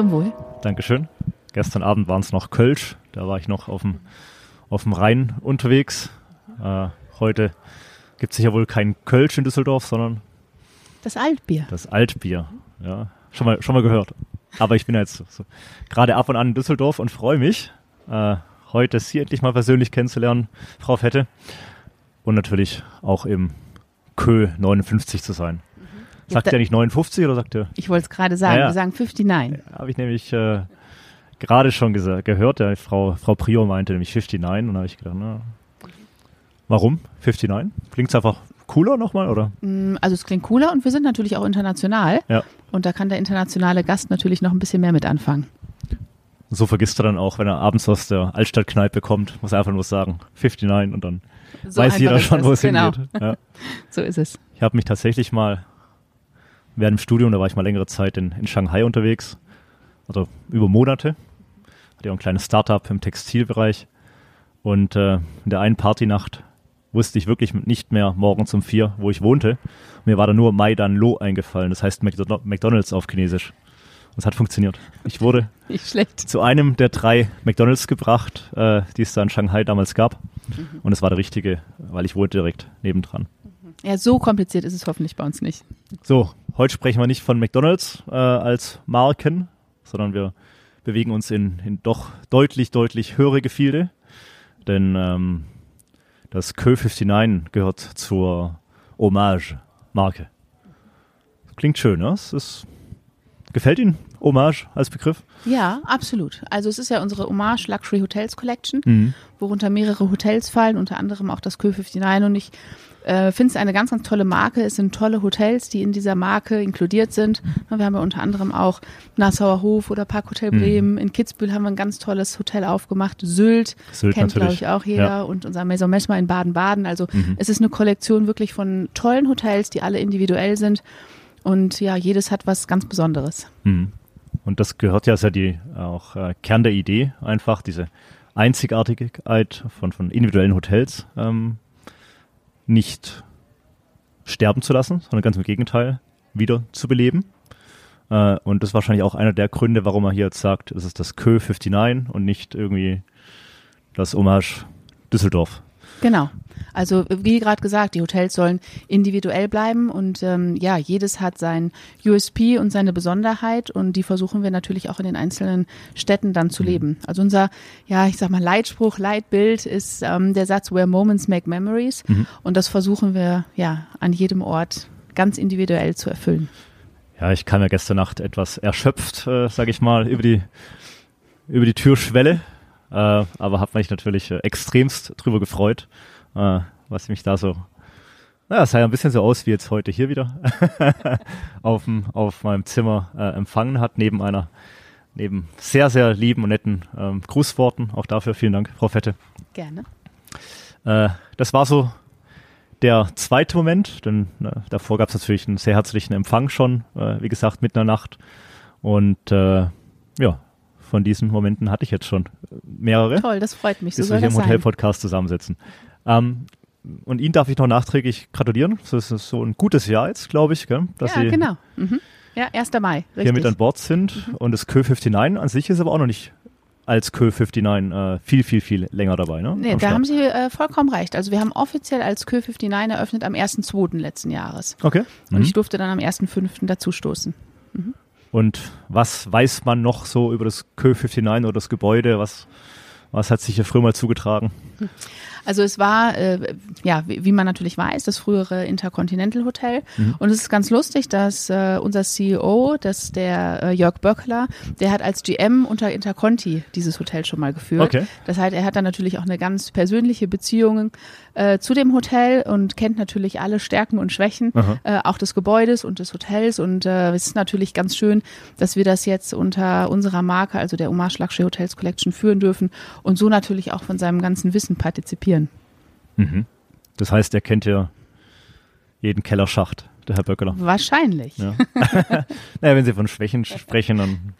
Zum Wohl. Dankeschön. Gestern Abend waren es noch Kölsch. Da war ich noch auf dem, auf dem Rhein unterwegs. Äh, heute gibt es sicher wohl kein Kölsch in Düsseldorf, sondern Das Altbier. das Altbier. Ja, schon mal, schon mal gehört. Aber ich bin jetzt so, so, gerade ab und an in Düsseldorf und freue mich, äh, heute Sie endlich mal persönlich kennenzulernen, Frau Fette. Und natürlich auch im Kö 59 zu sein. Sagt da- ihr nicht 59 oder sagt ihr? Ich wollte es gerade sagen. Ja, ja. Wir sagen 59. Habe ich nämlich äh, gerade schon gehört, der Frau, Frau Prior meinte nämlich 59 und da habe ich gedacht, na, warum 59? Klingt es einfach cooler nochmal oder? Mm, Also es klingt cooler und wir sind natürlich auch international. Ja. Und da kann der internationale Gast natürlich noch ein bisschen mehr mit anfangen. So vergisst er dann auch, wenn er abends aus der Altstadtkneipe kommt, muss er einfach nur sagen 59 und dann So weiß jeder schon, wo es genau. hingeht. Ja. So ist es. Ich habe mich tatsächlich mal während dem Studium, da war ich mal längere Zeit in, in Shanghai unterwegs, also über Monate. Hatte ja auch ein kleines Startup im Textilbereich. Und äh, in der einen Partynacht wusste ich wirklich nicht mehr morgens um vier, wo ich wohnte. Mir war da nur Maidan Lo eingefallen, das heißt McDo- McDonalds auf Chinesisch. Und es hat funktioniert. Ich wurde zu einem der drei McDonalds gebracht, äh, die es da in Shanghai damals gab. Und es war der richtige, weil ich wohnte direkt nebendran. Ja, so kompliziert ist es hoffentlich bei uns nicht. So, heute sprechen wir nicht von McDonalds äh, als Marken, sondern wir bewegen uns in, in doch deutlich, deutlich höhere Gefilde. Denn ähm, das Kö 59 gehört zur Hommage-Marke. Klingt schön, ne? Es ist, gefällt Ihnen Hommage als Begriff? Ja, absolut. Also es ist ja unsere Hommage Luxury Hotels Collection, Mhm. worunter mehrere Hotels fallen, unter anderem auch das Kö 59 und ich äh, finde es eine ganz, ganz tolle Marke. Es sind tolle Hotels, die in dieser Marke inkludiert sind. Wir haben ja unter anderem auch Nassauer Hof oder Parkhotel Mhm. Bremen. In Kitzbühel haben wir ein ganz tolles Hotel aufgemacht. Sylt, Sylt kennt glaube ich auch jeder Ja. und unser Maison Messmer in Baden-Baden. Also Mhm. es ist eine Kollektion wirklich von tollen Hotels, die alle individuell sind. Und ja, jedes hat was ganz Besonderes. Mhm. Und das gehört ja, ist ja die auch äh, Kern der Idee, einfach diese Einzigartigkeit von, von individuellen Hotels ähm, nicht sterben zu lassen, sondern ganz im Gegenteil wieder zu beleben. Äh, und das ist wahrscheinlich auch einer der Gründe, warum er hier jetzt sagt, es ist das Kö 59 und nicht irgendwie das Hommage Düsseldorf. Genau. Also wie gerade gesagt, die Hotels sollen individuell bleiben und ähm, ja, jedes hat sein USP und seine Besonderheit und die versuchen wir natürlich auch in den einzelnen Städten dann zu leben. Also unser, ja, ich sag mal Leitspruch, Leitbild ist ähm, der Satz Where Moments Make Memories. Und das versuchen wir ja an jedem Ort ganz individuell zu erfüllen. Ja, ich kam ja gestern Nacht etwas erschöpft, äh, sage ich mal, über die, über die Türschwelle, äh, aber habe mich natürlich äh, extremst drüber gefreut, äh, was mich da so, naja, es sah ja ein bisschen so aus wie jetzt heute hier wieder aufm, auf meinem Zimmer äh, empfangen hat, neben einer, neben sehr, sehr lieben und netten ähm, Grußworten. Auch dafür vielen Dank, Frau Fette. Gerne. Äh, das war so der zweite Moment, denn äh, davor gab es natürlich einen sehr herzlichen Empfang schon, äh, wie gesagt, mitten in der Nacht. Und äh, ja, von diesen Momenten hatte ich jetzt schon mehrere, Toll, das freut mich. So wir soll hier das im. Hotel-Podcast zusammensitzen. Ähm, und Ihnen darf ich noch nachträglich gratulieren. Das ist so ein gutes Jahr jetzt, glaube ich, gell, dass ja, Sie genau. Mhm. Ja, 1. Mai. Richtig. hier mit an Bord sind. Und das Kö 59 an sich ist aber auch noch nicht als Kö 59 äh, viel, viel, viel länger dabei. Ne? Nee, Am da Start. haben Sie äh, vollkommen recht. Also wir haben offiziell als Kö 59 eröffnet am 1.2. letzten Jahres. Okay. Und Mhm. ich durfte dann am 1.5. dazustoßen. Und was weiß man noch so über das Kö 59 oder das Gebäude? Was, was hat sich hier früher mal zugetragen? Also es war, äh, ja, wie, wie man natürlich weiß, das frühere Intercontinental Hotel. Mhm. Und es ist ganz lustig, dass äh, unser CEO, das der äh, Jörg Böckler, der hat als GM unter Interconti dieses Hotel schon mal geführt. Okay. Das heißt, er hat dann natürlich auch eine ganz persönliche Beziehung äh, zu dem Hotel und kennt natürlich alle Stärken und Schwächen, äh, auch des Gebäudes und des Hotels. Und äh, es ist natürlich ganz schön, dass wir das jetzt unter unserer Marke, also der Omar Luxury Hotels Collection, führen dürfen und so natürlich auch von seinem ganzen Wissen partizipieren. Mhm. Das heißt, er kennt ja jeden Kellerschacht, der Herr Böckeler. Wahrscheinlich. Ja. naja, wenn Sie von Schwächen sprechen, dann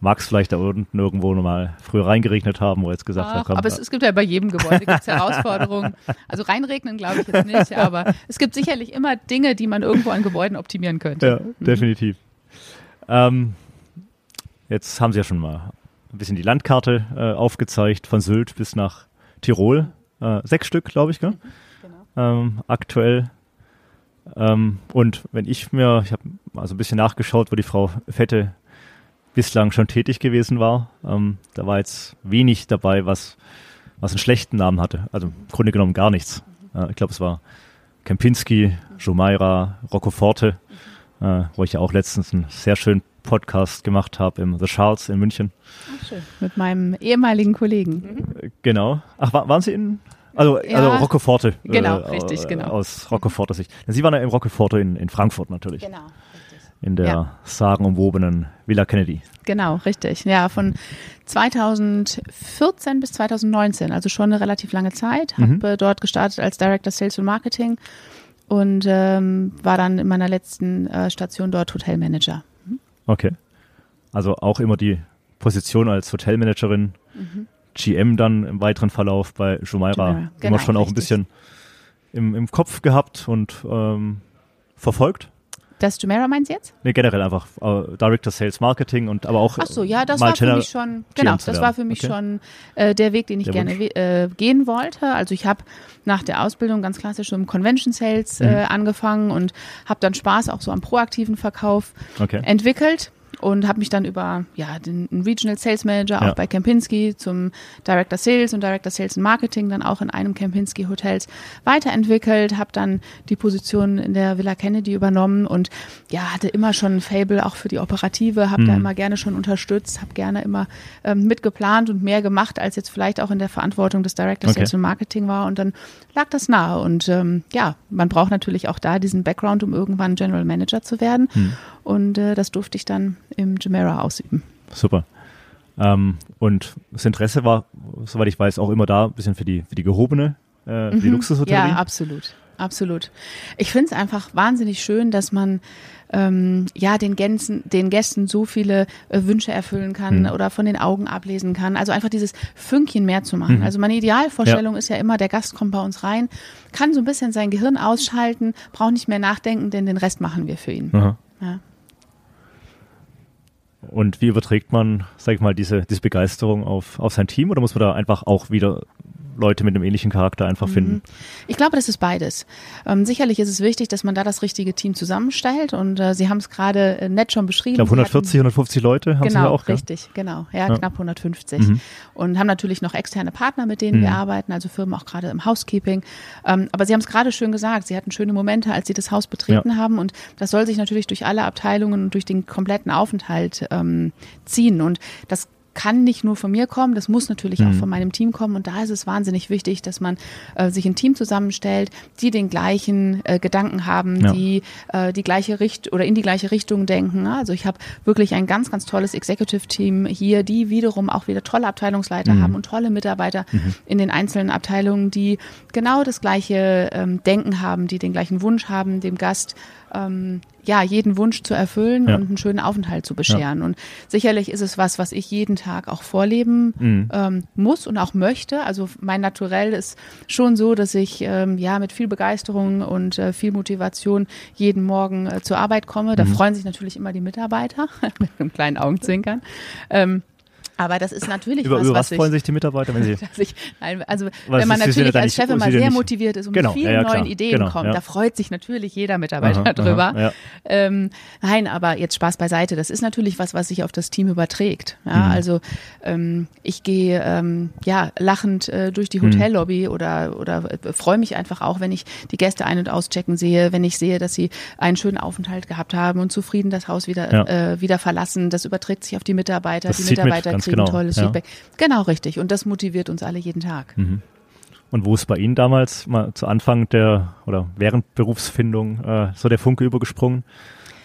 mag es vielleicht da unten irgendwo nochmal früher reingeregnet haben, wo er jetzt gesagt hat, Ach, komm, aber es, es gibt ja bei jedem Gebäude gibt's Herausforderungen. Also reinregnen glaube ich jetzt nicht, aber es gibt sicherlich immer Dinge, die man irgendwo an Gebäuden optimieren könnte. Ja, definitiv. Ähm, jetzt haben Sie ja schon mal ein bisschen die Landkarte äh, aufgezeigt, von Sylt bis nach Tirol. Äh, sechs Stück, glaube ich, gell? Genau. Ähm, aktuell. Ähm, und wenn ich mir, ich habe also ein bisschen nachgeschaut, wo die Frau Fette bislang schon tätig gewesen war. Ähm, da war jetzt wenig dabei, was, was einen schlechten Namen hatte. Also im Grunde genommen gar nichts. Äh, ich glaube, es war Kempinski, Jumeirah, Roccoforte, äh, wo ich ja auch letztens einen sehr schönen Podcast gemacht habe im The Charles in München. Ach, schön. Mit meinem ehemaligen Kollegen. Mhm. Genau. Ach, war, waren Sie in also, ja, also Roccoforte. Genau, äh, richtig, genau. Aus Roccoforte Sicht. Sie waren ja im Roccoforte in, in Frankfurt natürlich. Genau in der ja. sagenumwobenen Villa Kennedy. Genau, richtig. Ja, von 2014 bis 2019, also schon eine relativ lange Zeit. Habe mhm. dort gestartet als Director Sales und Marketing und ähm, war dann in meiner letzten äh, Station dort Hotelmanager. Mhm. Okay. Also auch immer die Position als Hotelmanagerin, mhm. GM dann im weiteren Verlauf bei Jumeirah. Genau, immer schon auch richtig. ein bisschen im, im Kopf gehabt und ähm, verfolgt. Das Jumeirah meinst du jetzt? Nee, generell einfach uh, Director Sales Marketing und aber auch. Ach so, ja, das war für mich schon, genau, das war für mich okay. schon äh, der Weg, den ich der gerne äh, gehen wollte. Also ich habe nach der Ausbildung ganz klassisch im Convention Sales äh, mhm. angefangen und habe dann Spaß auch so am proaktiven Verkauf okay. entwickelt und habe mich dann über ja den Regional Sales Manager auch ja. bei Kempinski zum Director Sales und Director Sales and Marketing dann auch in einem Kempinski Hotels weiterentwickelt, habe dann die Position in der Villa Kennedy übernommen und ja hatte immer schon ein Fable auch für die Operative, habe mhm. da immer gerne schon unterstützt, habe gerne immer ähm, mitgeplant und mehr gemacht als jetzt vielleicht auch in der Verantwortung des Director okay. Sales und Marketing war und dann lag das nahe und ähm, ja man braucht natürlich auch da diesen Background, um irgendwann General Manager zu werden. Mhm. Und äh, das durfte ich dann im Jumeirah ausüben. Super. Ähm, und das Interesse war, soweit ich weiß, auch immer da, ein bisschen für die, für die gehobene, äh, für mhm. die Luxushotellerie. Ja, absolut. Absolut. Ich finde es einfach wahnsinnig schön, dass man ähm, ja den Gänsen, den Gästen so viele äh, Wünsche erfüllen kann mhm. oder von den Augen ablesen kann. Also einfach dieses Fünkchen mehr zu machen. Mhm. Also meine Idealvorstellung ja. ist ja immer, der Gast kommt bei uns rein, kann so ein bisschen sein Gehirn ausschalten, braucht nicht mehr nachdenken, denn den Rest machen wir für ihn. Ja. Und wie überträgt man, sag ich mal, diese, diese Begeisterung auf, auf sein Team? Oder muss man da einfach auch wieder Leute mit einem ähnlichen Charakter einfach finden? Mhm. Ich glaube, das ist beides. Ähm, sicherlich ist es wichtig, dass man da das richtige Team zusammenstellt und äh, Sie haben es gerade äh, nett schon beschrieben. Ich glaube 140, hatten, 150 Leute haben genau, Sie ja auch. Genau, richtig, genau. Ja, ja, knapp 150. Mhm. Und haben natürlich noch externe Partner, mit denen mhm. wir arbeiten, also Firmen auch gerade im Housekeeping. Ähm, aber Sie haben es gerade schön gesagt, Sie hatten schöne Momente, als Sie das Haus betreten ja. haben und das soll sich natürlich durch alle Abteilungen und durch den kompletten Aufenthalt ähm, ziehen und das kann nicht nur von mir kommen, das muss natürlich mhm. auch von meinem Team kommen. Und da ist es wahnsinnig wichtig, dass man äh, sich ein Team zusammenstellt, die den gleichen äh, Gedanken haben, ja. die äh, die gleiche Richtung oder in die gleiche Richtung denken. Also ich habe wirklich ein ganz, ganz tolles Executive-Team hier, die wiederum auch wieder tolle Abteilungsleiter mhm. haben und tolle Mitarbeiter mhm. in den einzelnen Abteilungen, die genau das gleiche ähm, Denken haben, die den gleichen Wunsch haben, dem Gast ähm, ja, jeden Wunsch zu erfüllen ja. und einen schönen Aufenthalt zu bescheren. Ja. Und sicherlich ist es was, was ich jeden Tag auch vorleben mhm. ähm, muss und auch möchte. Also mein Naturell ist schon so, dass ich ähm, ja mit viel Begeisterung und äh, viel Motivation jeden Morgen äh, zur Arbeit komme. Da mhm. freuen sich natürlich immer die Mitarbeiter mit einem kleinen Augenzwinkern. Ähm, aber das ist natürlich über, was, über was, was freuen sich die Mitarbeiter, wenn sie? ich, also was wenn man natürlich als Chef immer sehr motiviert ist und genau, mit vielen ja, ja, neuen Ideen genau, kommt, ja. da freut sich natürlich jeder Mitarbeiter aha, drüber. Aha, ähm, nein, aber jetzt Spaß beiseite. Das ist natürlich was, was sich auf das Team überträgt. Ja, mhm. also ähm, ich gehe ähm, ja lachend äh, durch die mhm. Hotellobby mhm. oder oder äh, freue mich einfach auch, wenn ich die Gäste ein- und auschecken sehe, wenn ich sehe, dass sie einen schönen Aufenthalt gehabt haben und zufrieden das Haus wieder äh, wieder verlassen. Das überträgt sich auf die Mitarbeiter. Das die Mitarbeiter kriegen genau. tolles ja. Feedback. Genau, richtig. Und das motiviert uns alle jeden Tag. Mhm. Und wo ist bei Ihnen damals mal zu Anfang der oder während Berufsfindung äh, so der Funke übergesprungen?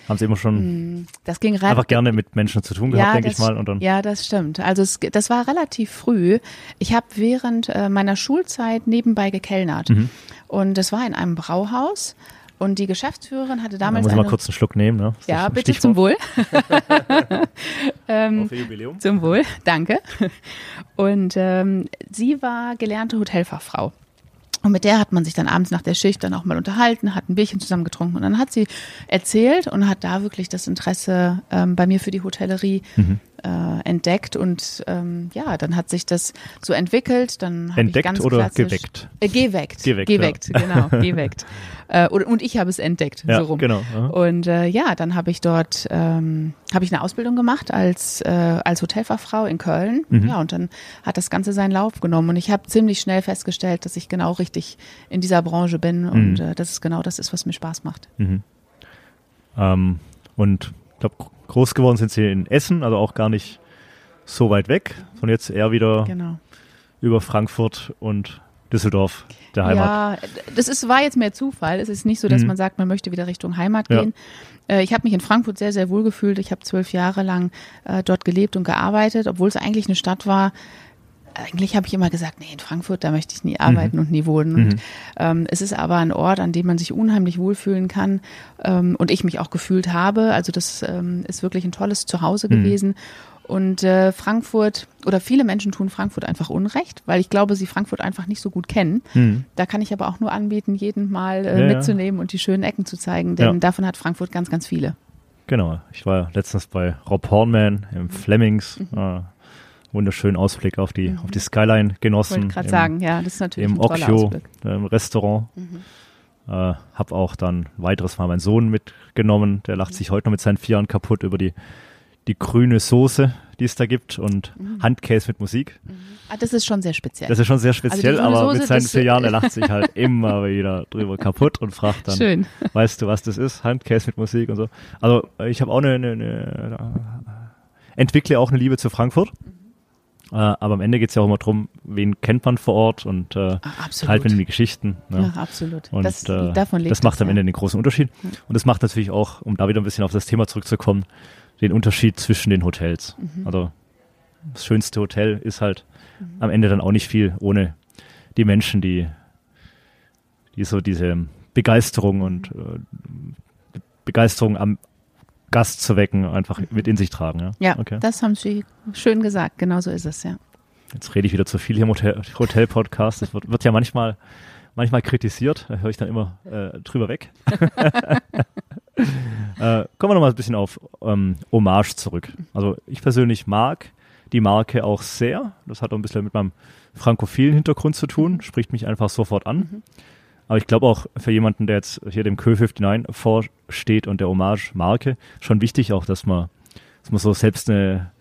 Haben Sie immer schon das ging einfach gerne mit Menschen zu tun gehabt, ja, denke ich mal. Und dann ja, das stimmt. Also es, das war relativ früh. Ich habe während äh, meiner Schulzeit nebenbei gekellnert. Mhm. Und das war in einem Brauhaus. Und die Geschäftsführerin hatte damals. Da muss ich mal kurz einen Schluck nehmen, ne? Ja, bitte Stichwort. zum Wohl. ähm, Jubiläum. Zum Wohl, danke. Und ähm, sie war gelernte Hotelfachfrau. Und mit der hat man sich dann abends nach der Schicht dann auch mal unterhalten, hat ein Bierchen zusammen getrunken und dann hat sie erzählt und hat da wirklich das Interesse ähm, bei mir für die Hotellerie mhm. Äh, entdeckt und ähm, ja, dann hat sich das so entwickelt. Dann Entdeckt ganz oder geweckt? Äh, geweckt. Geweckt, geweckt genau, geweckt. Äh, und, und ich habe es entdeckt, Ja, so rum. genau. Ja. Und äh, ja, dann habe ich dort ähm, habe ich eine Ausbildung gemacht als äh, als Hotelfachfrau in Köln. Mhm. Ja, und dann hat das Ganze seinen Lauf genommen und ich habe ziemlich schnell festgestellt, dass ich genau richtig in dieser Branche bin und Mhm. äh, dass es genau das ist, was mir Spaß macht. Ähm, und ich glaube, groß geworden sind sie in Essen, also auch gar nicht so weit weg, sondern jetzt eher wieder Genau. über Frankfurt und Düsseldorf, der Heimat. Ja, das ist, war jetzt mehr Zufall. Es ist nicht so, dass Mhm. man sagt, man möchte wieder Richtung Heimat Ja. gehen. Äh, ich habe mich in Frankfurt sehr, sehr wohl gefühlt. Ich habe zwölf Jahre lang äh, dort gelebt und gearbeitet, obwohl es eigentlich eine Stadt war. Eigentlich habe ich immer gesagt, nee, in Frankfurt, da möchte ich nie arbeiten und nie wohnen. Und, Mhm. ähm, es ist aber ein Ort, an dem man sich unheimlich wohlfühlen kann ähm, und ich mich auch gefühlt habe. Also das ähm, ist wirklich ein tolles Zuhause Mhm. gewesen. Und äh, Frankfurt oder viele Menschen tun Frankfurt einfach Unrecht, weil ich glaube, sie Frankfurt einfach nicht so gut kennen. Mhm. Da kann ich aber auch nur anbieten, jeden mal äh, Ja, ja. mitzunehmen und die schönen Ecken zu zeigen, denn Ja. davon hat Frankfurt ganz, ganz viele. Genau, ich war letztens bei Rob Hornman Mhm. im Flemings. Äh, wunderschönen Ausblick auf die, auf die Skyline genossen. Wollte gerade im- sagen, ja, das ist natürlich Im ein toller Okio, Ausblick. Mhm. im Restaurant. Äh, hab auch dann weiteres Mal meinen Sohn mitgenommen. Der Mhm. lacht sich heute noch mit seinen vier Jahren kaputt über die, die grüne Soße, die es da gibt und Mhm. Handkäse mit Musik. Ah, das ist schon sehr speziell. Das ist schon sehr speziell, grüne aber Soße, mit seinen vier Jahren, der lacht sich halt immer wieder drüber kaputt und fragt dann, Schön. weißt du, was das ist? Handkäse mit Musik und so. Also äh, ich habe auch eine, eine, eine entwickle auch eine Liebe zu Frankfurt. Äh, aber am Ende geht es ja auch immer darum, wen kennt man vor Ort und äh, halt mit die Geschichten. Ne? Ja, absolut. Und das, äh, davon lebt das macht es, am ja. Ende den großen Unterschied. Und das macht natürlich auch, um da wieder ein bisschen auf das Thema zurückzukommen, den Unterschied zwischen den Hotels. Mhm. Also das schönste Hotel ist halt am Ende dann auch nicht viel ohne die Menschen, die, die so diese Begeisterung und äh, Begeisterung am Gast zu wecken, einfach mit in sich tragen. Ja, Mhm. Ja, okay. das haben Sie schön gesagt. Genau so ist es, ja. Jetzt rede ich wieder zu viel hier im Hotel- Hotel-Podcast. das wird, wird ja manchmal, manchmal kritisiert. Da höre ich dann immer äh, drüber weg. äh, kommen wir noch mal ein bisschen auf ähm, Hommage zurück. Also ich persönlich mag die Marke auch sehr. Das hat auch ein bisschen mit meinem frankophilen Hintergrund zu tun. Spricht mich einfach sofort an. Aber ich glaube auch für jemanden, der jetzt hier dem Kö 59 vorsteht und der Hommage-Marke, schon wichtig auch, dass man, dass man so selbst eine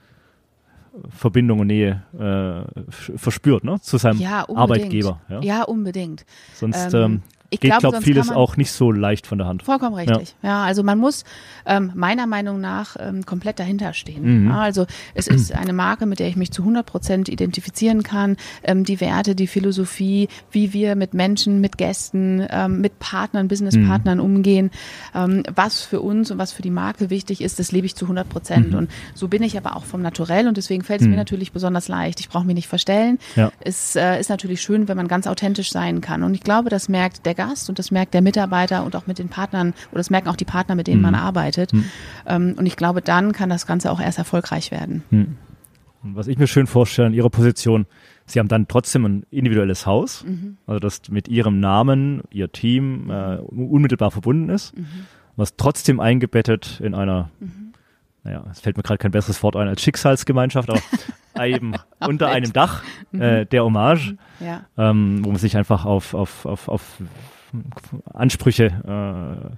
Verbindung und Nähe äh, verspürt, ne? Zu seinem Ja, unbedingt. Arbeitgeber. Ja? Ja, unbedingt. Sonst Ähm, ähm, ich geht, glaube, sonst vieles auch nicht so leicht von der Hand. Vollkommen richtig. Ja, also man muss ähm, meiner Meinung nach ähm, komplett dahinter stehen. Mhm. Ja, also es ist eine Marke, mit der ich mich zu 100 Prozent identifizieren kann. Ähm, die Werte, die Philosophie, wie wir mit Menschen, mit Gästen, ähm, mit Partnern, Businesspartnern umgehen, ähm, was für uns und was für die Marke wichtig ist, das lebe ich zu 100 Prozent. Und so bin ich aber auch vom Naturell und deswegen fällt es mir natürlich besonders leicht. Ich brauche mich nicht verstellen. Ja. Es äh, ist natürlich schön, wenn man ganz authentisch sein kann. Und ich glaube, das merkt der Gast und das merkt der Mitarbeiter und auch mit den Partnern, oder das merken auch die Partner, mit denen man arbeitet. Ähm, und ich glaube, dann kann das Ganze auch erst erfolgreich werden. Und was ich mir schön vorstelle in Ihrer Position, Sie haben dann trotzdem ein individuelles Haus, Mhm. also das mit Ihrem Namen, Ihr Team äh, unmittelbar verbunden ist, Mhm. was trotzdem eingebettet in einer, naja, es fällt mir gerade kein besseres Wort ein als Schicksalsgemeinschaft, aber eben unter nett. einem Dach Mhm. äh, der Hommage, Ja. ähm, wo man sich einfach auf, auf, auf, auf Ansprüche äh,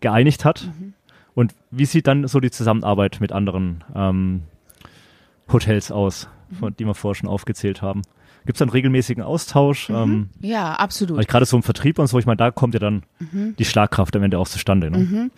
geeinigt hat. Mhm. Und wie sieht dann so die Zusammenarbeit mit anderen ähm, Hotels aus, Mhm. von, die wir vorher schon aufgezählt haben? Gibt es einen regelmäßigen Austausch? Ähm, Ja, absolut. gerade so im Vertrieb und so, ich meine, da kommt ja dann Mhm. die Schlagkraft am Ende auch zustande. Ne?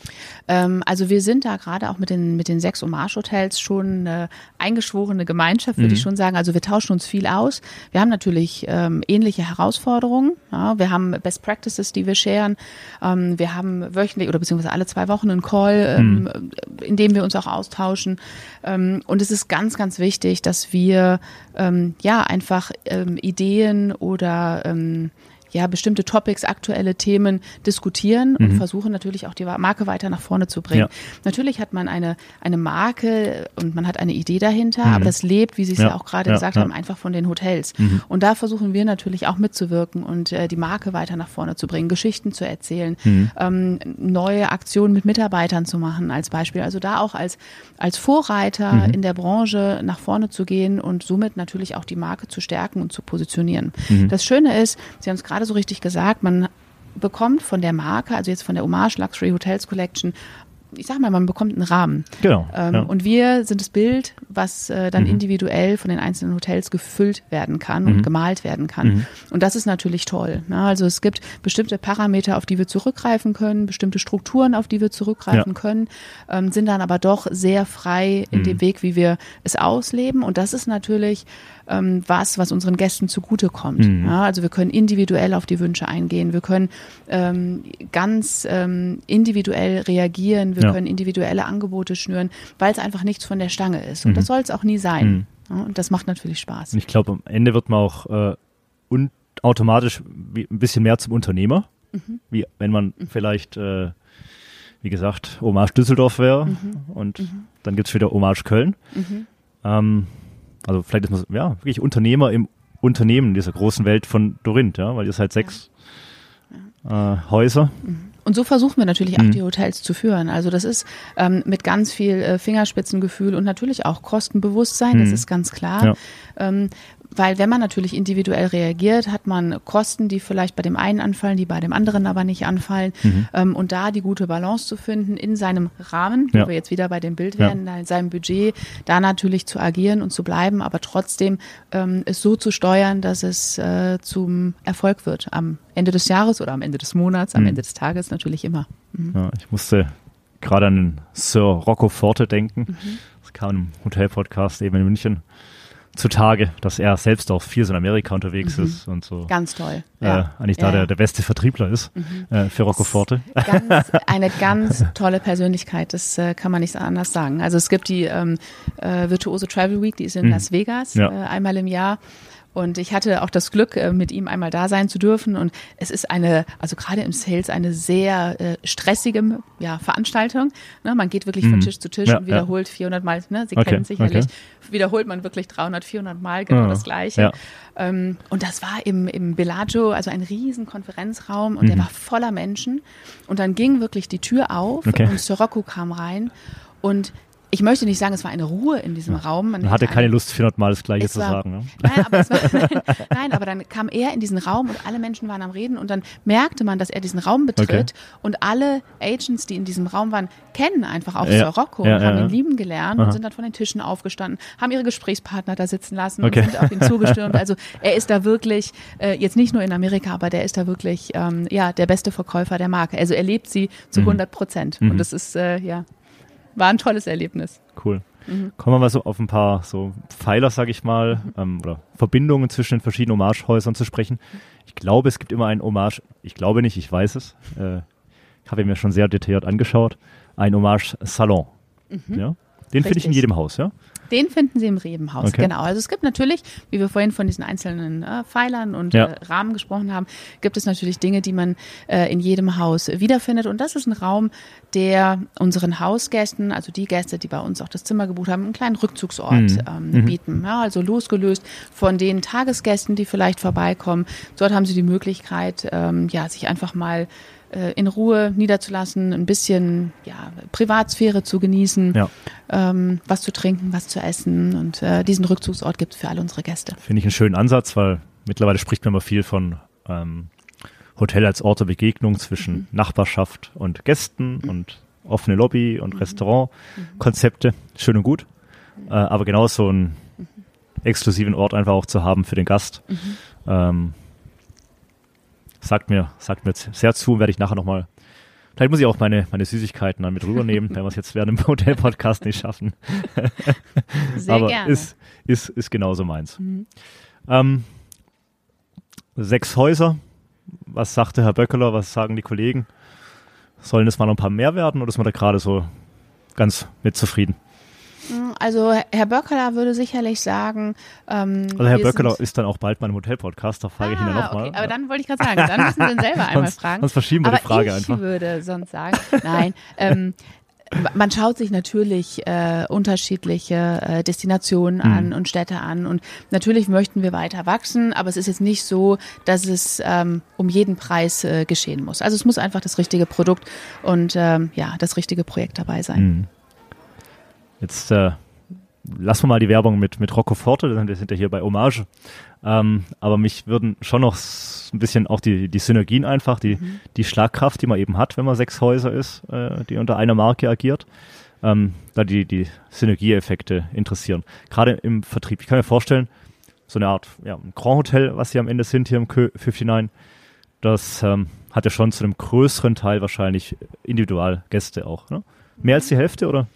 Ähm, also wir sind da gerade auch mit den, mit den sechs Hommage-Hotels schon eine eingeschworene Gemeinschaft, würde ich schon sagen. Also wir tauschen uns viel aus. Wir haben natürlich ähm, ähnliche Herausforderungen. Ja, wir haben Best Practices, die wir sharen. Ähm, wir haben wöchentlich oder beziehungsweise alle zwei Wochen einen Call, ähm, in dem wir uns auch austauschen. Ähm, und es ist ganz, ganz wichtig, dass wir ähm, ja einfach ähm, Ideen oder ähm, ja bestimmte Topics, aktuelle Themen diskutieren und Mhm. versuchen natürlich auch die Marke weiter nach vorne zu bringen. Ja. Natürlich hat man eine, eine Marke und man hat eine Idee dahinter, aber das lebt, wie Sie es ja, Mhm. Ja, auch gerade ja, gesagt haben, einfach von den Hotels. Mhm. Und da versuchen wir natürlich auch mitzuwirken und äh, die Marke weiter nach vorne zu bringen, Geschichten zu erzählen, Mhm. ähm, neue Aktionen mit Mitarbeitern zu machen als Beispiel. Also da auch als, als Vorreiter Mhm. in der Branche nach vorne zu gehen und somit natürlich auch die Marke zu stärken und zu positionieren. Mhm. Das Schöne ist, Sie haben es gerade so richtig gesagt, man bekommt von der Marke, also jetzt von der Hommage Luxury Hotels Collection, ich sag mal, man bekommt einen Rahmen. Genau. Ähm, ja. Und wir sind das Bild, was äh, dann Mhm. individuell von den einzelnen Hotels gefüllt werden kann Mhm. und gemalt werden kann. Mhm. Und das ist natürlich toll. Ne? Also es gibt bestimmte Parameter, auf die wir zurückgreifen können, bestimmte Strukturen, auf die wir zurückgreifen Ja. können, ähm, sind dann aber doch sehr frei in Mhm. dem Weg, wie wir es ausleben. Und das ist natürlich ähm, was, was unseren Gästen zugutekommt. Mhm. Ja? Also wir können individuell auf die Wünsche eingehen, wir können ähm, ganz ähm, individuell reagieren, wir Ja. können individuelle Angebote schnüren, weil es einfach nichts von der Stange ist. Und Mhm. das soll es auch nie sein. Ja? Und das macht natürlich Spaß. Und ich glaube, am Ende wird man auch äh, un automatisch wie, ein bisschen mehr zum Unternehmer, Mhm. wie wenn man vielleicht, äh, wie gesagt, Hommage Düsseldorf wäre und dann gibt's wieder Hommage Köln. Mhm. Ähm, also vielleicht ist man ja, wirklich Unternehmer im Unternehmen dieser großen Welt von Dorinth, ja, weil ihr seid sechs Äh, Häuser. Und so versuchen wir natürlich auch Mhm. die Hotels zu führen. Also das ist ähm, mit ganz viel äh, Fingerspitzengefühl und natürlich auch Kostenbewusstsein, das Mhm. ist ganz klar. Ja. Ähm, weil wenn man natürlich individuell reagiert, hat man Kosten, die vielleicht bei dem einen anfallen, die bei dem anderen aber nicht anfallen. Mhm. Ähm, und da die gute Balance zu finden in seinem Rahmen, Ja. wo wir jetzt wieder bei dem Bild Ja. wären, in seinem Budget, da natürlich zu agieren und zu bleiben, aber trotzdem ähm, es so zu steuern, dass es äh, zum Erfolg wird am Ende des Jahres oder am Ende des Monats, am Mhm. Ende des Tages natürlich immer. Mhm. Ja, ich musste gerade an den Sir Rocco Forte denken. Mhm. Das kam im Hotel-Podcast eben in München zutage, dass er selbst auch viel so in Amerika unterwegs Mhm. ist und so Ganz toll. äh, Ja. eigentlich da Ja, der, der beste Vertriebler ist äh, für Rocco Forte. ganz, eine ganz tolle Persönlichkeit, das äh, kann man nicht anders sagen. Also es gibt die ähm, äh, Virtuose Travel Week, die ist in Mhm. Las Vegas Ja. äh, einmal im Jahr. Und ich hatte auch das Glück, äh, mit ihm einmal da sein zu dürfen. Und es ist eine, also gerade im Sales, eine sehr äh, stressige ja, Veranstaltung. Ne, man geht wirklich von Mhm. Tisch zu Tisch Ja, und wiederholt 400 Mal, ne, Sie Okay, kennen sicherlich, okay. wiederholt man wirklich 300, 400 Mal genau Ah, das Gleiche. ja. Ähm, und das war im, im Bellagio, also ein riesen Konferenzraum und der Mhm. war voller Menschen. Und dann ging wirklich die Tür auf Okay. und Sirocco kam rein. Und ich möchte nicht sagen, es war eine Ruhe in diesem Raum. Man hatte hätte keine eine- Lust, 400 Mal das Gleiche zu war- sagen. Ne? Nein aber, es war, nein, nein, aber dann kam er in diesen Raum und alle Menschen waren am Reden und dann merkte man, dass er diesen Raum betritt Okay. und alle Agents, die in diesem Raum waren, kennen einfach auch Ja, Sirocco ja, und ja, haben ja. ihn lieben gelernt Aha. und sind dann von den Tischen aufgestanden, haben ihre Gesprächspartner da sitzen lassen Okay. und sind auf ihn zugestürmt. Also er ist da wirklich, äh, jetzt nicht nur in Amerika, aber der ist da wirklich ähm, ja der beste Verkäufer der Marke. Also er lebt sie zu Mhm. 100 Prozent Mhm. und das ist äh, ja war ein tolles Erlebnis. Cool. Mhm. Kommen wir mal so auf ein paar so Pfeiler, sage ich mal, ähm, oder Verbindungen zwischen den verschiedenen Hommagehäusern zu sprechen. Ich glaube, es gibt immer ein Hommage, ich glaube nicht, ich weiß es, äh, ich habe ihn mir schon sehr detailliert angeschaut, ein Hommage-Salon. Ja? Den finde ich in Mhm. Jedem Haus, ja? Den finden Sie im Rebenhaus, Okay. genau. Also es gibt natürlich, wie wir vorhin von diesen einzelnen äh, Pfeilern und Ja. äh, Rahmen gesprochen haben, gibt es natürlich Dinge, die man äh, in jedem Haus wiederfindet. Und das ist ein Raum, der unseren Hausgästen, also die Gäste, die bei uns auch das Zimmer gebucht haben, einen kleinen Rückzugsort Mhm. ähm, Mhm. bieten. Ja, also losgelöst von den Tagesgästen, die vielleicht vorbeikommen. Dort haben Sie die Möglichkeit, ähm, ja, sich einfach mal äh, in Ruhe niederzulassen, ein bisschen ja, Privatsphäre zu genießen Ja. ähm, was zu trinken, was zu essen. Und äh, diesen Rückzugsort gibt es für alle unsere Gäste. Finde ich einen schönen Ansatz, weil mittlerweile spricht man immer viel von ähm, Hotel als Ort der Begegnung zwischen Mhm. Nachbarschaft und Gästen und offene Lobby und Mhm. Restaurant-Konzepte. Schön und gut. Äh, aber genau so einen exklusiven Ort einfach auch zu haben für den Gast. Mhm. Ähm, sagt mir, sagt mir jetzt sehr zu, werde ich nachher nochmal. Vielleicht muss ich auch meine, meine Süßigkeiten dann mit rübernehmen, wenn wir es jetzt während dem Hotel-Podcast nicht schaffen. Sehr aber gerne. ist, ist, ist genauso meins. Mhm. Ähm, sechs Häuser. Was sagte Herr Böckeler? Was sagen die Kollegen? Sollen es mal noch ein paar mehr werden oder ist man da gerade so ganz mit zufrieden? Also Herr Böckeler würde sicherlich sagen, ähm, Also Herr Böckeler ist dann auch bald beim Hotel-Podcast, da frage ich ihn dann Ah, nochmal. okay. Aber dann wollte ich gerade sagen, dann müssen Sie ihn selber einmal Sonst- fragen. sonst verschieben wir Aber die Frage ich einfach. würde sonst sagen, nein, ähm, man schaut sich natürlich äh, unterschiedliche äh, Destinationen Mhm. an und Städte an und natürlich möchten wir weiter wachsen, aber es ist jetzt nicht so, dass es ähm, um jeden Preis äh, geschehen muss. Also es muss einfach das richtige Produkt und ähm, ja, das richtige Projekt dabei sein. Mhm. Jetzt äh, lassen wir mal die Werbung mit, mit Rocco Forte, wir sind ja hier bei Hommage. Ähm, aber mich würden schon noch ein bisschen auch die, die Synergien einfach, die, Mhm. die Schlagkraft, die man eben hat, wenn man sechs Häuser ist, äh, die unter einer Marke agiert, ähm, da die, die Synergieeffekte interessieren. Gerade im Vertrieb. Ich kann mir vorstellen, so eine Art ja, ein Grand Hotel, was sie am Ende sind hier im Kö 59, das ähm, hat ja schon zu einem größeren Teil wahrscheinlich Individualgäste auch. Ne? Mehr als die Hälfte oder?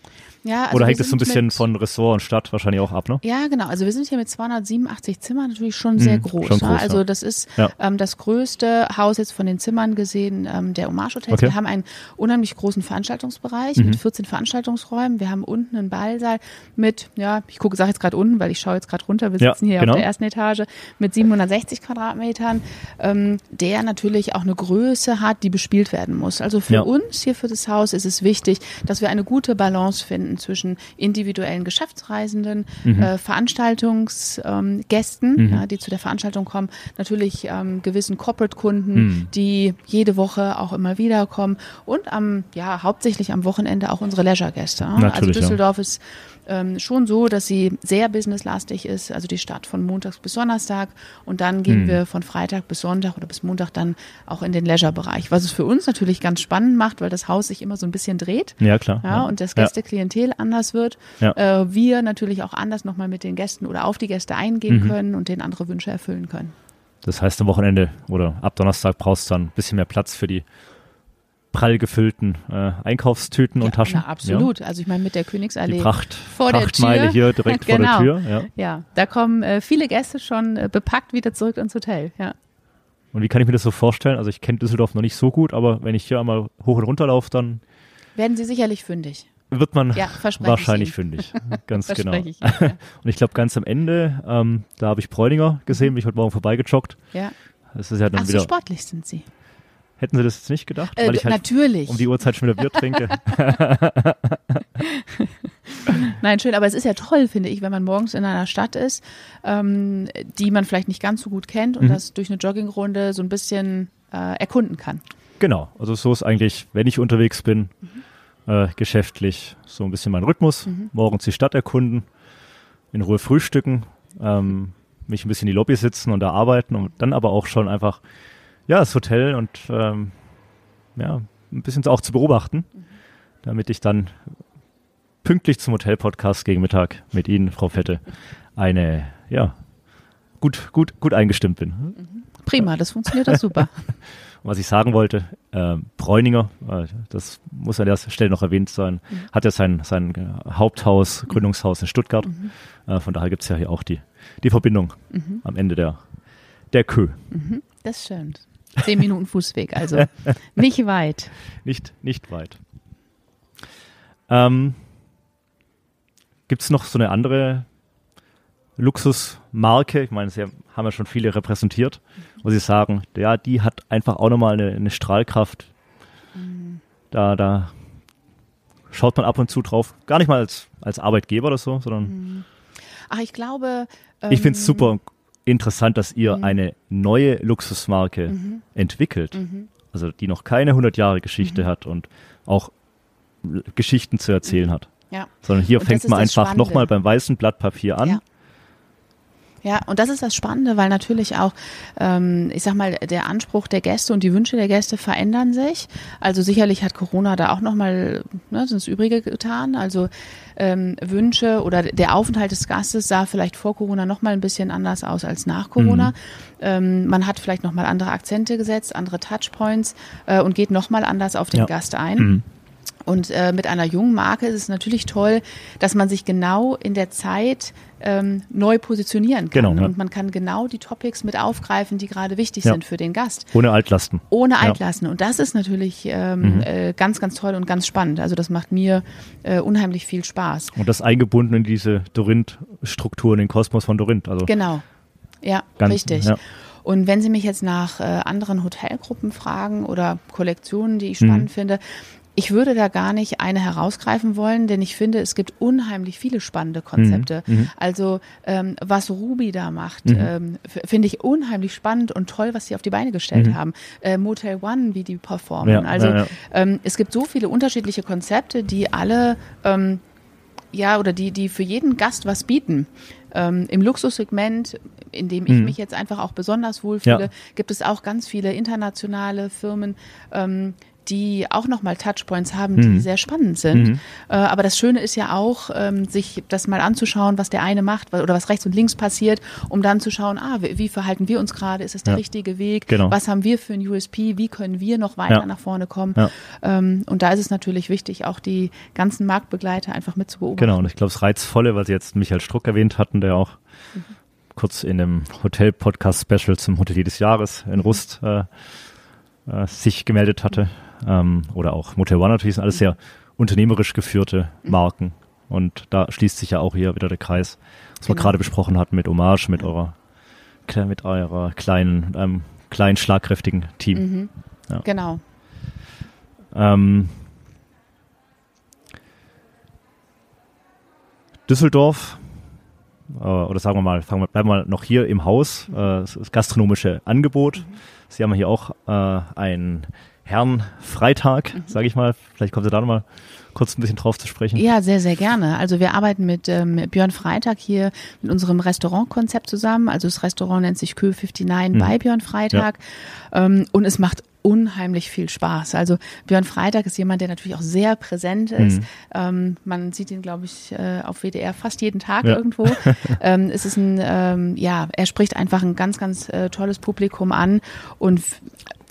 Ja, also oder hängt es so ein bisschen von Ressort und Stadt wahrscheinlich auch ab, ne? Ja, genau. Also wir sind hier mit 287 Zimmern natürlich schon sehr Mhm, groß. schon ne? groß, Also ja. das ist Ja. ähm, das größte Haus jetzt von den Zimmern gesehen ähm, der Hommage Hotels. Okay. Wir haben einen unheimlich großen Veranstaltungsbereich Mhm. mit 14 Veranstaltungsräumen. Wir haben unten einen Ballsaal mit, ja, ich gucke, sage jetzt gerade unten, weil ich schaue jetzt gerade runter. Wir Ja, sitzen hier genau. auf der ersten Etage mit 760 Quadratmetern, ähm, der natürlich auch eine Größe hat, die bespielt werden muss. Also für Ja. uns hier für das Haus ist es wichtig, dass wir eine gute Balance finden zwischen individuellen Geschäftsreisenden, Mhm. äh, Veranstaltungsgästen, ähm, Gästen, ja, die zu der Veranstaltung kommen, natürlich ähm, gewissen Corporate-Kunden, Mhm. die jede Woche auch immer wieder kommen und am, ja, hauptsächlich am Wochenende auch unsere Leisure-Gäste. ja. Also Natürlich, ja. Düsseldorf ist ähm, schon so, dass sie sehr businesslastig ist, also die Stadt von Montags bis Donnerstag und dann gehen Mhm. wir von Freitag bis Sonntag oder bis Montag dann auch in den Leisure-Bereich, was es für uns natürlich ganz spannend macht, weil das Haus sich immer so ein bisschen dreht. Ja, klar. Ja, und das Ja. Gästeklientel anders wird. Ja. Äh, wir natürlich auch anders nochmal mit den Gästen oder auf die Gäste eingehen Mhm. können und denen andere Wünsche erfüllen können. Das heißt, am Wochenende oder ab Donnerstag brauchst du dann ein bisschen mehr Platz für die prall gefüllten äh, Einkaufstüten und ja, Taschen. Na, absolut. Also ich meine, mit der Ja. Königsallee. Die Pracht, vor der Prachtmeile Tür. hier direkt vor Genau. der Tür. Ja. Ja, da kommen äh, viele Gäste schon äh, bepackt wieder zurück ins Hotel. Ja. Und wie kann ich mir das so vorstellen? Also ich kenne Düsseldorf noch nicht so gut, aber wenn ich hier einmal hoch und runter laufe, dann Werden Sie sicherlich fündig. wird man Ja, wahrscheinlich fündig. Ganz genau. Ich Ihnen. Ja. Und ich glaube, ganz am Ende, ähm, da habe ich Bräuninger gesehen, bin ich heute Morgen vorbeigejockt. ja. Das ist ja dann Ach, so wieder. sportlich sind Sie. Hätten Sie das jetzt nicht gedacht? Äh, Weil ich halt natürlich. um die Uhrzeit schon wieder Bier trinke. Nein, schön, aber es ist ja toll, finde ich, wenn man morgens in einer Stadt ist, ähm, die man vielleicht nicht ganz so gut kennt und Mhm. das durch eine Joggingrunde so ein bisschen äh, erkunden kann. Genau, also so ist eigentlich, wenn ich unterwegs bin, äh, geschäftlich, so ein bisschen mein Rhythmus. Morgens die Stadt erkunden, in Ruhe frühstücken, ähm, mich ein bisschen in die Lobby sitzen und da arbeiten und dann aber auch schon einfach, ja, das Hotel und ähm, ja, ein bisschen auch zu beobachten, damit ich dann pünktlich zum Hotel-Podcast gegen Mittag mit Ihnen, Frau Fette, eine, ja, gut, gut, gut eingestimmt bin. Prima, das funktioniert doch super. Was ich sagen wollte, äh, Bräuninger, äh, das muss an der Stelle noch erwähnt sein, hat ja sein, sein Haupthaus, Gründungshaus in Stuttgart. Äh, von daher gibt es ja hier auch die, die Verbindung am Ende der, der Kö. Das stimmt. Zehn Minuten Fußweg, also nicht weit. Nicht, nicht weit. Ähm, gibt es noch so eine andere Luxusmarke? Ich meine, Sie haben ja schon viele repräsentiert, wo Sie sagen, ja, die hat einfach auch nochmal eine, eine Strahlkraft. Da, da schaut man ab und zu drauf. Gar nicht mal als, als Arbeitgeber oder so, sondern Ach, ich glaube. ich finde ähm, es super interessant, dass ihr eine neue Luxusmarke entwickelt. Also die noch keine 100 Jahre Geschichte hat und auch Geschichten zu erzählen hat. Ja. Sondern hier Und fängt man einfach nochmal beim weißen Blatt Papier an. Ja. Ja, und das ist das Spannende, weil natürlich auch, ähm, ich sag mal, der Anspruch der Gäste und die Wünsche der Gäste verändern sich. Also sicherlich hat Corona da auch nochmal ne, das Übrige getan. Also ähm, Wünsche oder der Aufenthalt des Gastes sah vielleicht vor Corona nochmal ein bisschen anders aus als nach Corona. Mhm. Ähm, man hat vielleicht nochmal andere Akzente gesetzt, andere Touchpoints äh, und geht nochmal anders auf den Ja. Gast ein. Mhm. Und äh, mit einer jungen Marke ist es natürlich toll, dass man sich genau in der Zeit ähm, neu positionieren kann. Genau, ja. Und man kann genau die Topics mit aufgreifen, die gerade wichtig Ja. sind für den Gast. Ohne Altlasten. Ohne Ja. Altlasten. Und das ist natürlich ähm, äh, ganz, ganz toll und ganz spannend. Also das macht mir äh, unheimlich viel Spaß. Und das eingebunden in diese Dorint-Struktur, in den Kosmos von Dorint. Also Genau. Ja, Ganz- richtig. ja. Und wenn Sie mich jetzt nach äh, anderen Hotelgruppen fragen oder Kollektionen, die ich spannend Mhm. finde, ich würde da gar nicht eine herausgreifen wollen, denn ich finde, es gibt unheimlich viele spannende Konzepte. Mhm. Also ähm, was Ruby da macht, ähm, f- finde ich unheimlich spannend und toll, was sie auf die Beine gestellt haben. Äh, Motel One, wie die performen. Mhm. Ja, also ja, ja. Ähm, es gibt so viele unterschiedliche Konzepte, die alle ähm, ja, oder die, die für jeden Gast was bieten. Ähm, Im Luxussegment, in dem ich mich jetzt einfach auch besonders wohlfühle, Mhm. Ja. gibt es auch ganz viele internationale Firmen, ähm, die auch nochmal Touchpoints haben, die Mhm. sehr spannend sind. Äh, aber das Schöne ist ja auch, ähm, sich das mal anzuschauen, was der eine macht oder was rechts und links passiert, um dann zu schauen, ah, wie, wie verhalten wir uns gerade, ist es der Ja. richtige Weg, Genau. was haben wir für ein USP, wie können wir noch weiter Ja. nach vorne kommen. Ja. Ähm, und da ist es natürlich wichtig, auch die ganzen Marktbegleiter einfach mit zu beobachten. Genau, und ich glaube, das Reizvolle, weil Sie jetzt Michael Struck erwähnt hatten, der auch kurz in einem Hotel-Podcast-Special zum Hotelier des Jahres in Rust äh, äh, sich gemeldet hatte. Ähm, oder auch Motel One natürlich, sind alles sehr unternehmerisch geführte Marken. Und da schließt sich ja auch hier wieder der Kreis, was wir Genau. gerade besprochen hatten mit Hommage, mit eurer, mit eurer kleinen, mit einem kleinen, schlagkräftigen Team. Genau. Ähm, Düsseldorf, äh, oder sagen wir mal, fangen wir, bleiben wir mal noch hier im Haus, äh, das, gastronomische Angebot. Sie haben hier auch äh, einen Herrenfreitag, sage ich mal. Vielleicht kommen Sie da nochmal kurz ein bisschen drauf zu sprechen. Ja, sehr, sehr gerne. Also wir arbeiten mit ähm, Björn Freitag hier mit unserem Restaurantkonzept zusammen. Also das Restaurant nennt sich Kö 59 bei Björn Freitag. Ähm, und es macht unheimlich viel Spaß. Also Björn Freitag ist jemand, der natürlich auch sehr präsent ist. Ähm, man sieht ihn, glaube ich, äh, auf WDR fast jeden Tag Ja. irgendwo. ähm, es ist ein, ähm, ja, er spricht einfach ein ganz, ganz äh, tolles Publikum an und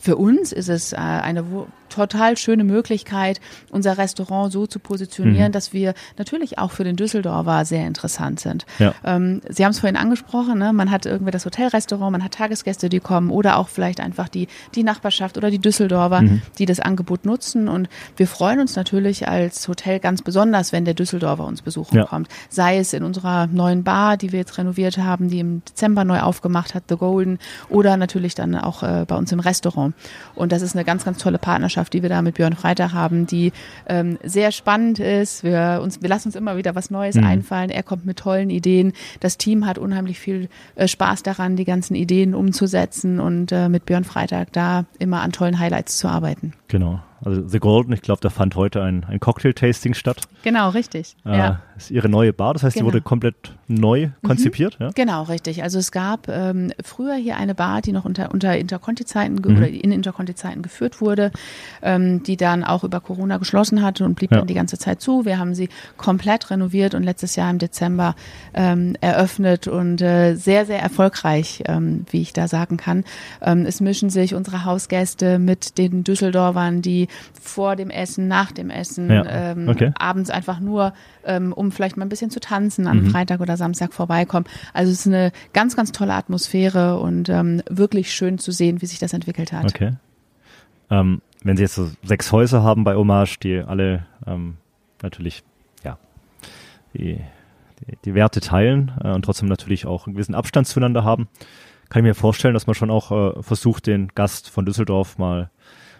für uns ist es äh, eine total schöne Möglichkeit, unser Restaurant so zu positionieren, Mhm. dass wir natürlich auch für den Düsseldorfer sehr interessant sind. Ja. Ähm, Sie haben es vorhin angesprochen, ne? man hat irgendwie das Hotelrestaurant, man hat Tagesgäste, die kommen oder auch vielleicht einfach die, die Nachbarschaft oder die Düsseldorfer, Mhm. die das Angebot nutzen. Und wir freuen uns natürlich als Hotel ganz besonders, wenn der Düsseldorfer uns besuchen Ja. kommt. Sei es in unserer neuen Bar, die wir jetzt renoviert haben, die im Dezember neu aufgemacht hat, The Golden, oder natürlich dann auch äh, bei uns im Restaurant. Und das ist eine ganz, ganz tolle Partnerschaft, die wir da mit Björn Freitag haben, die ähm, sehr spannend ist. Wir, uns, wir lassen uns immer wieder was Neues Mhm. einfallen. Er kommt mit tollen Ideen. Das Team hat unheimlich viel äh, Spaß daran, die ganzen Ideen umzusetzen und äh, mit Björn Freitag da immer an tollen Highlights zu arbeiten. Genau. Also The Golden, ich glaube, da fand heute ein, ein Cocktail-Tasting statt. Genau, richtig. Äh, ja. Ist Ihre neue Bar, das heißt, Genau. die wurde komplett neu konzipiert. Ja? Genau, richtig. Also es gab ähm, früher hier eine Bar, die noch unter, unter Interconti-Zeiten Mhm. oder in Interconti-Zeiten geführt wurde, ähm, die dann auch über Corona geschlossen hatte und blieb Ja. dann die ganze Zeit zu. Wir haben sie komplett renoviert und letztes Jahr im Dezember ähm, eröffnet und äh, sehr, sehr erfolgreich, ähm, wie ich da sagen kann. Ähm, es mischen sich unsere Hausgäste mit den Düsseldorfern, die vor dem Essen, nach dem Essen, Ja, ähm, okay. abends einfach nur, ähm, um vielleicht mal ein bisschen zu tanzen, Mhm. am Freitag oder Samstag vorbeikommen. Also es ist eine ganz, ganz tolle Atmosphäre und ähm, wirklich schön zu sehen, wie sich das entwickelt hat. Okay. Ähm, wenn Sie jetzt so sechs Häuser haben bei Hommage, die alle ähm, natürlich ja die, die, die Werte teilen äh, und trotzdem natürlich auch einen gewissen Abstand zueinander haben, kann ich mir vorstellen, dass man schon auch äh, versucht, den Gast von Düsseldorf mal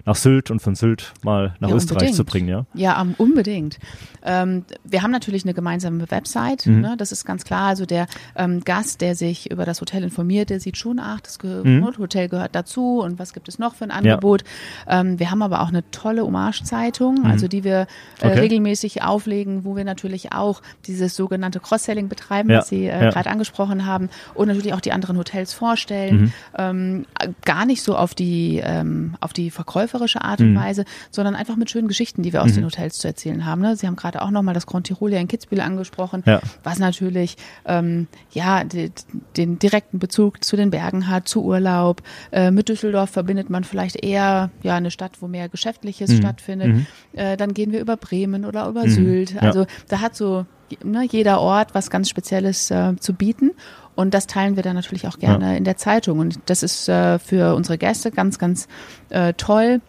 nach Sylt und von Sylt mal nach Ja, Österreich unbedingt. zu bringen, ja? Ja, um, unbedingt. Ähm, wir haben natürlich eine gemeinsame Website, Mhm. ne, das ist ganz klar. Also der ähm, Gast, der sich über das Hotel informiert, der sieht schon, ach, das Ge Mhm. Hotel gehört dazu und was gibt es noch für ein Angebot. Ähm, wir haben aber auch eine tolle Hommage-Zeitung, also die wir äh, Mhm. Okay. regelmäßig auflegen, wo wir natürlich auch dieses sogenannte Cross-Selling betreiben, Ja, was Sie äh, ja. gerade angesprochen haben und natürlich auch die anderen Hotels vorstellen. Mhm. Ähm, gar nicht so auf die, ähm, auf die Verkäufer verkäuferische Art und Weise, sondern einfach mit schönen Geschichten, die wir aus den Hotels zu erzählen haben. Ne? Sie haben gerade auch nochmal das Grand Tirolia in Kitzbühel angesprochen, Ja. was natürlich ähm, ja die, den direkten Bezug zu den Bergen hat, zu Urlaub. Äh, mit Düsseldorf verbindet man vielleicht eher ja eine Stadt, wo mehr Geschäftliches stattfindet. Äh, dann gehen wir über Bremen oder über Sylt. Ja. Also da hat so ne, jeder Ort was ganz Spezielles äh, zu bieten. Und das teilen wir dann natürlich auch gerne in der Zeitung. Und das ist äh, für unsere Gäste ganz, ganz äh, toll.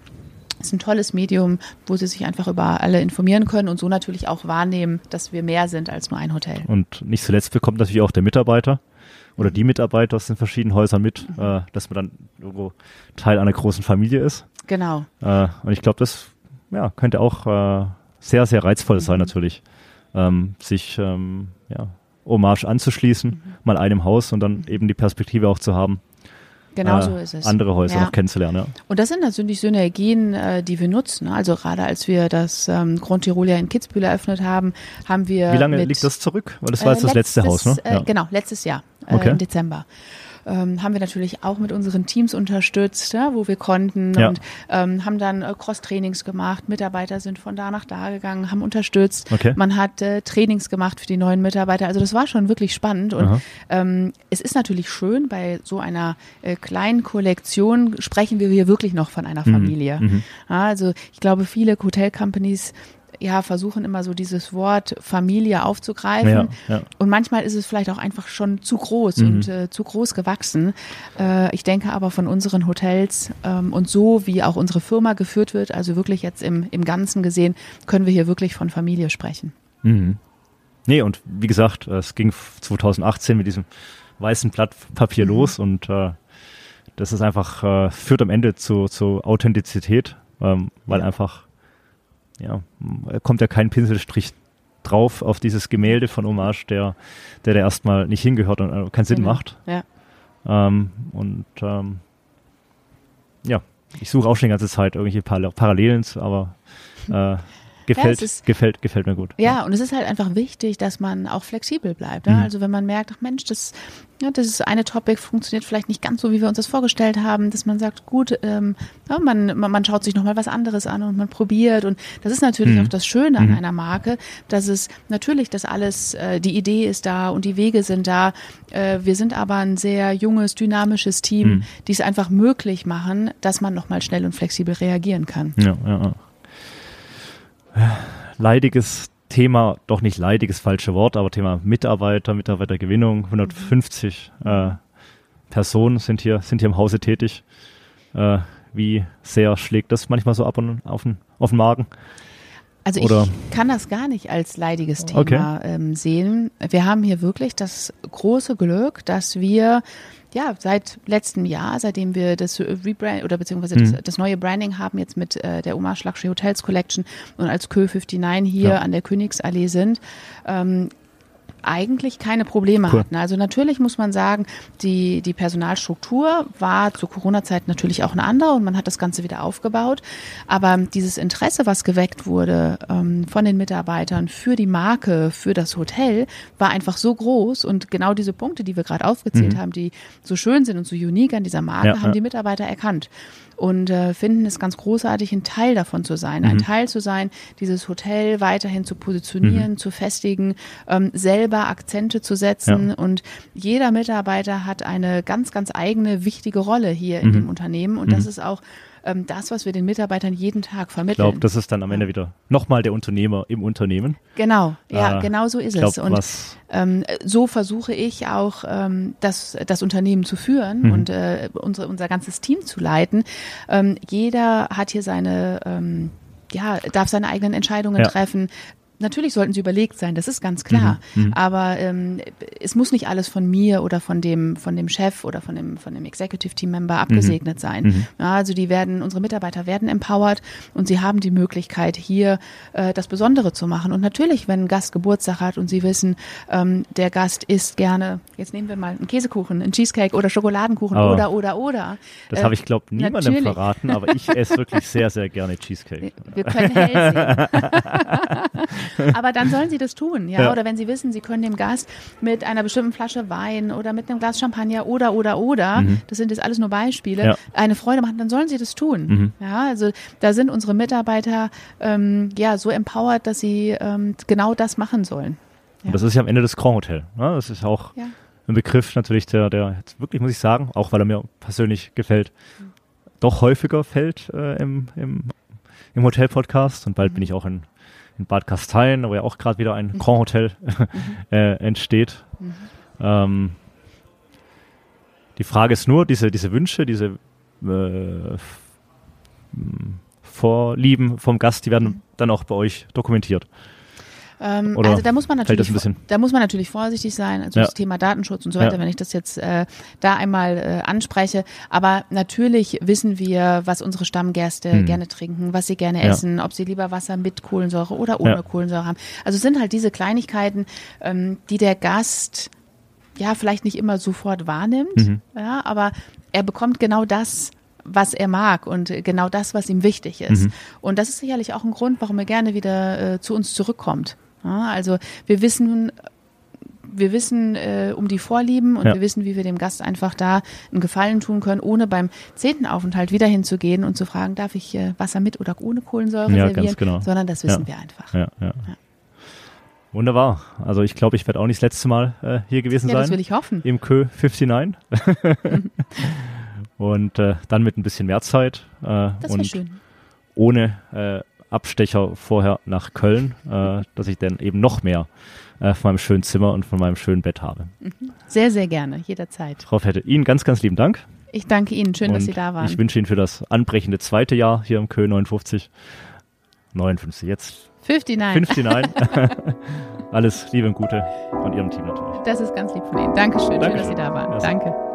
Es ist ein tolles Medium, wo sie sich einfach über alle informieren können und so natürlich auch wahrnehmen, dass wir mehr sind als nur ein Hotel. Und nicht zuletzt bekommt natürlich auch der Mitarbeiter oder die Mitarbeiter aus den verschiedenen Häusern mit, äh, dass man dann irgendwo Teil einer großen Familie ist. Genau. Äh, und ich glaube, das ja, könnte auch äh, sehr, sehr reizvoll sein natürlich, ähm, sich ähm, ja, Hommage anzuschließen, mal einem Haus und dann eben die Perspektive auch zu haben, Genau äh, so ist es. andere Häuser Ja. noch kennenzulernen. Ja. Und das sind natürlich Synergien, äh, die wir nutzen. Also gerade als wir das ähm, Grand Tirolia in Kitzbühel eröffnet haben, haben wir Wie lange mit, liegt das zurück? Weil das war Äh, jetzt das letzte Haus, ne? Äh, Genau, letztes Jahr, äh, Okay. im Dezember. Ähm, haben wir natürlich auch mit unseren Teams unterstützt, ja, wo wir konnten Ja. und ähm, haben dann äh, Cross-Trainings gemacht. Mitarbeiter sind von da nach da gegangen, haben unterstützt. Okay. Man hat äh, Trainings gemacht für die neuen Mitarbeiter. Also das war schon wirklich spannend und Aha. ähm, es ist natürlich schön, bei so einer äh, kleinen Kollektion sprechen wir hier wirklich noch von einer Familie. mhm. Ja, also ich glaube, viele Hotel-Companies ja, versuchen immer so dieses Wort Familie aufzugreifen. Ja, ja. Und manchmal ist es vielleicht auch einfach schon zu groß Mhm. und äh, zu groß gewachsen. Äh, ich denke aber von unseren Hotels ähm, und so, wie auch unsere Firma geführt wird, also wirklich jetzt im, im Ganzen gesehen, können wir hier wirklich von Familie sprechen. Mhm. Nee, und wie gesagt, es ging 2018 mit diesem weißen Blatt Papier los und äh, das ist einfach, äh, führt am Ende zu, zu Authentizität, ähm, weil Ja. einfach, ja, kommt ja kein Pinselstrich drauf auf dieses Gemälde von Hommage, der, der da erstmal nicht hingehört und äh, keinen Sinn Genau. macht. Ja. Ähm, und ähm, ja, ich suche auch schon die ganze Zeit irgendwelche Par Parallelen, aber äh, gefällt, es ist- gefällt, gefällt mir gut. Ja, und es ist halt einfach wichtig, dass man auch flexibel bleibt. Ne? Mhm. Also wenn man merkt, ach Mensch, das, ja, das ist eine Topic funktioniert vielleicht nicht ganz so, wie wir uns das vorgestellt haben, dass man sagt, gut, ähm, ja, man, man, man schaut sich nochmal was anderes an und man probiert. Und das ist natürlich Mhm. auch das Schöne an Mhm. einer Marke, dass es natürlich, dass alles, äh, die Idee ist da und die Wege sind da. Äh, wir sind aber ein sehr junges, dynamisches Team, Mhm. die es einfach möglich machen, dass man nochmal schnell und flexibel reagieren kann. Ja, ja, ja. Leidiges Thema, doch nicht leidiges falsche Wort, aber Thema Mitarbeiter, Mitarbeitergewinnung. 150 äh, Personen sind hier, sind hier im Hause tätig. Äh, wie sehr schlägt das manchmal so ab und auf den, auf den Magen? Also Oder- ich kann das gar nicht als leidiges Thema Okay. ähm, sehen. Wir haben hier wirklich das große Glück, dass wir ja seit letztem Jahr, seitdem wir das Rebrand oder beziehungsweise das, Mhm. das neue Branding haben jetzt mit äh, der Hommage Luxury Hotels Collection und als Kö 59 hier Ja. an der Königsallee sind, ähm, eigentlich keine Probleme Cool. hatten. Also natürlich muss man sagen, die, die Personalstruktur war zur Corona-Zeit natürlich auch eine andere und man hat das Ganze wieder aufgebaut. Aber dieses Interesse, was geweckt wurde ähm, von den Mitarbeitern für die Marke, für das Hotel, war einfach so groß und genau diese Punkte, die wir gerade aufgezählt Mhm. haben, die so schön sind und so unique an dieser Marke, Ja, haben ja. die Mitarbeiter erkannt und äh, finden es ganz großartig, ein Teil davon zu sein, Mhm. ein Teil zu sein, dieses Hotel weiterhin zu positionieren, zu festigen, ähm, selber Akzente zu setzen Ja. und jeder Mitarbeiter hat eine ganz, ganz eigene wichtige Rolle hier in Mhm. dem Unternehmen und das ist auch ähm, das, was wir den Mitarbeitern jeden Tag Ich vermitteln. glaube, das ist dann am Ende wieder nochmal der Unternehmer im Unternehmen. Genau, ja, Äh, genau so ist Ich glaube, es. Und ähm, so versuche ich auch ähm, das, das Unternehmen zu führen Mhm. und äh, unsere, unser ganzes Team zu leiten. Ähm, jeder hat hier seine, ähm, ja, darf seine eigenen Entscheidungen Ja. treffen. Natürlich sollten sie überlegt sein, das ist ganz klar. Mhm, mhm. Aber ähm, es muss nicht alles von mir oder von dem, von dem Chef oder von dem, von dem Executive Team Member abgesegnet sein. Mhm. Ja, also die werden, unsere Mitarbeiter werden empowered und sie haben die Möglichkeit, hier äh, das Besondere zu machen. Und natürlich, wenn ein Gast Geburtstag hat und sie wissen, ähm, der Gast isst gerne, jetzt nehmen wir mal einen Käsekuchen, einen Cheesecake oder Schokoladenkuchen Oh. oder, oder, oder. das Äh, habe ich, glaube niemandem natürlich. verraten, aber ich esse wirklich sehr, sehr gerne Cheesecake. Wir können hell sehen. Aber dann sollen sie das tun, ja? Ja. Oder wenn sie wissen, sie können dem Gast mit einer bestimmten Flasche Wein oder mit einem Glas Champagner oder oder oder, das sind jetzt alles nur Beispiele, Ja. eine Freude machen, dann sollen sie das tun. Ja, also da sind unsere Mitarbeiter ähm, ja so empowered, dass sie ähm, genau das machen sollen. Und das ist ja am Ende das Grand Hotel. Ne? Das ist auch Ja. ein Begriff natürlich, der, der jetzt wirklich, muss ich sagen, auch weil er mir persönlich gefällt, doch häufiger fällt äh, im, im, im Hotel-Podcast. Und bald bin ich auch in, in Bad Gastein, wo ja auch gerade wieder ein Grand Hotel äh, entsteht. Ähm, die Frage ist nur, diese, diese Wünsche, diese äh, Vorlieben vom Gast, die werden dann auch bei euch dokumentiert. Ähm, Oder also da muss man natürlich, das ein bisschen- da muss man natürlich vorsichtig sein, also Ja. das Thema Datenschutz und so weiter, Ja. wenn ich das jetzt äh, da einmal äh, anspreche. Aber natürlich wissen wir, was unsere Stammgäste Hm. gerne trinken, was sie gerne Ja. essen, ob sie lieber Wasser mit Kohlensäure oder ohne. Kohlensäure haben. Also es sind halt diese Kleinigkeiten, ähm, die der Gast ja vielleicht nicht immer sofort wahrnimmt, Mhm. ja, aber er bekommt genau das, was er mag und genau das, was ihm wichtig ist. Mhm. Und das ist sicherlich auch ein Grund, warum er gerne wieder äh, zu uns zurückkommt. Ja, also wir wissen, wir wissen äh, um die Vorlieben und Ja. wir wissen, wie wir dem Gast einfach da einen Gefallen tun können, ohne beim zehnten Aufenthalt wieder hinzugehen und zu fragen, darf ich äh, Wasser mit oder ohne Kohlensäure Ja, servieren, ganz genau. sondern das wissen Ja. wir einfach. Ja, ja. Wunderbar. Also ich glaube, ich werde auch nicht das letzte Mal äh, hier gewesen Ja, sein. das will ich hoffen. Im Kö 59. und äh, dann mit ein bisschen mehr Zeit äh, Das wäre und schön. ohne äh, Abstecher vorher nach Köln, äh, dass ich dann eben noch mehr äh, von meinem schönen Zimmer und von meinem schönen Bett habe. Sehr, sehr gerne, jederzeit. Frau Fette, Ihnen ganz, ganz lieben Dank. Ich danke Ihnen. Schön, dass und Sie da waren. Ich wünsche Ihnen für das anbrechende zweite Jahr hier im Kö 59, 59, jetzt 59. 59. Alles Liebe und Gute von Ihrem Team natürlich. Das ist ganz lieb von Ihnen. Dankeschön. Schön, dass Dankeschön. Sie da waren. Ja. Danke.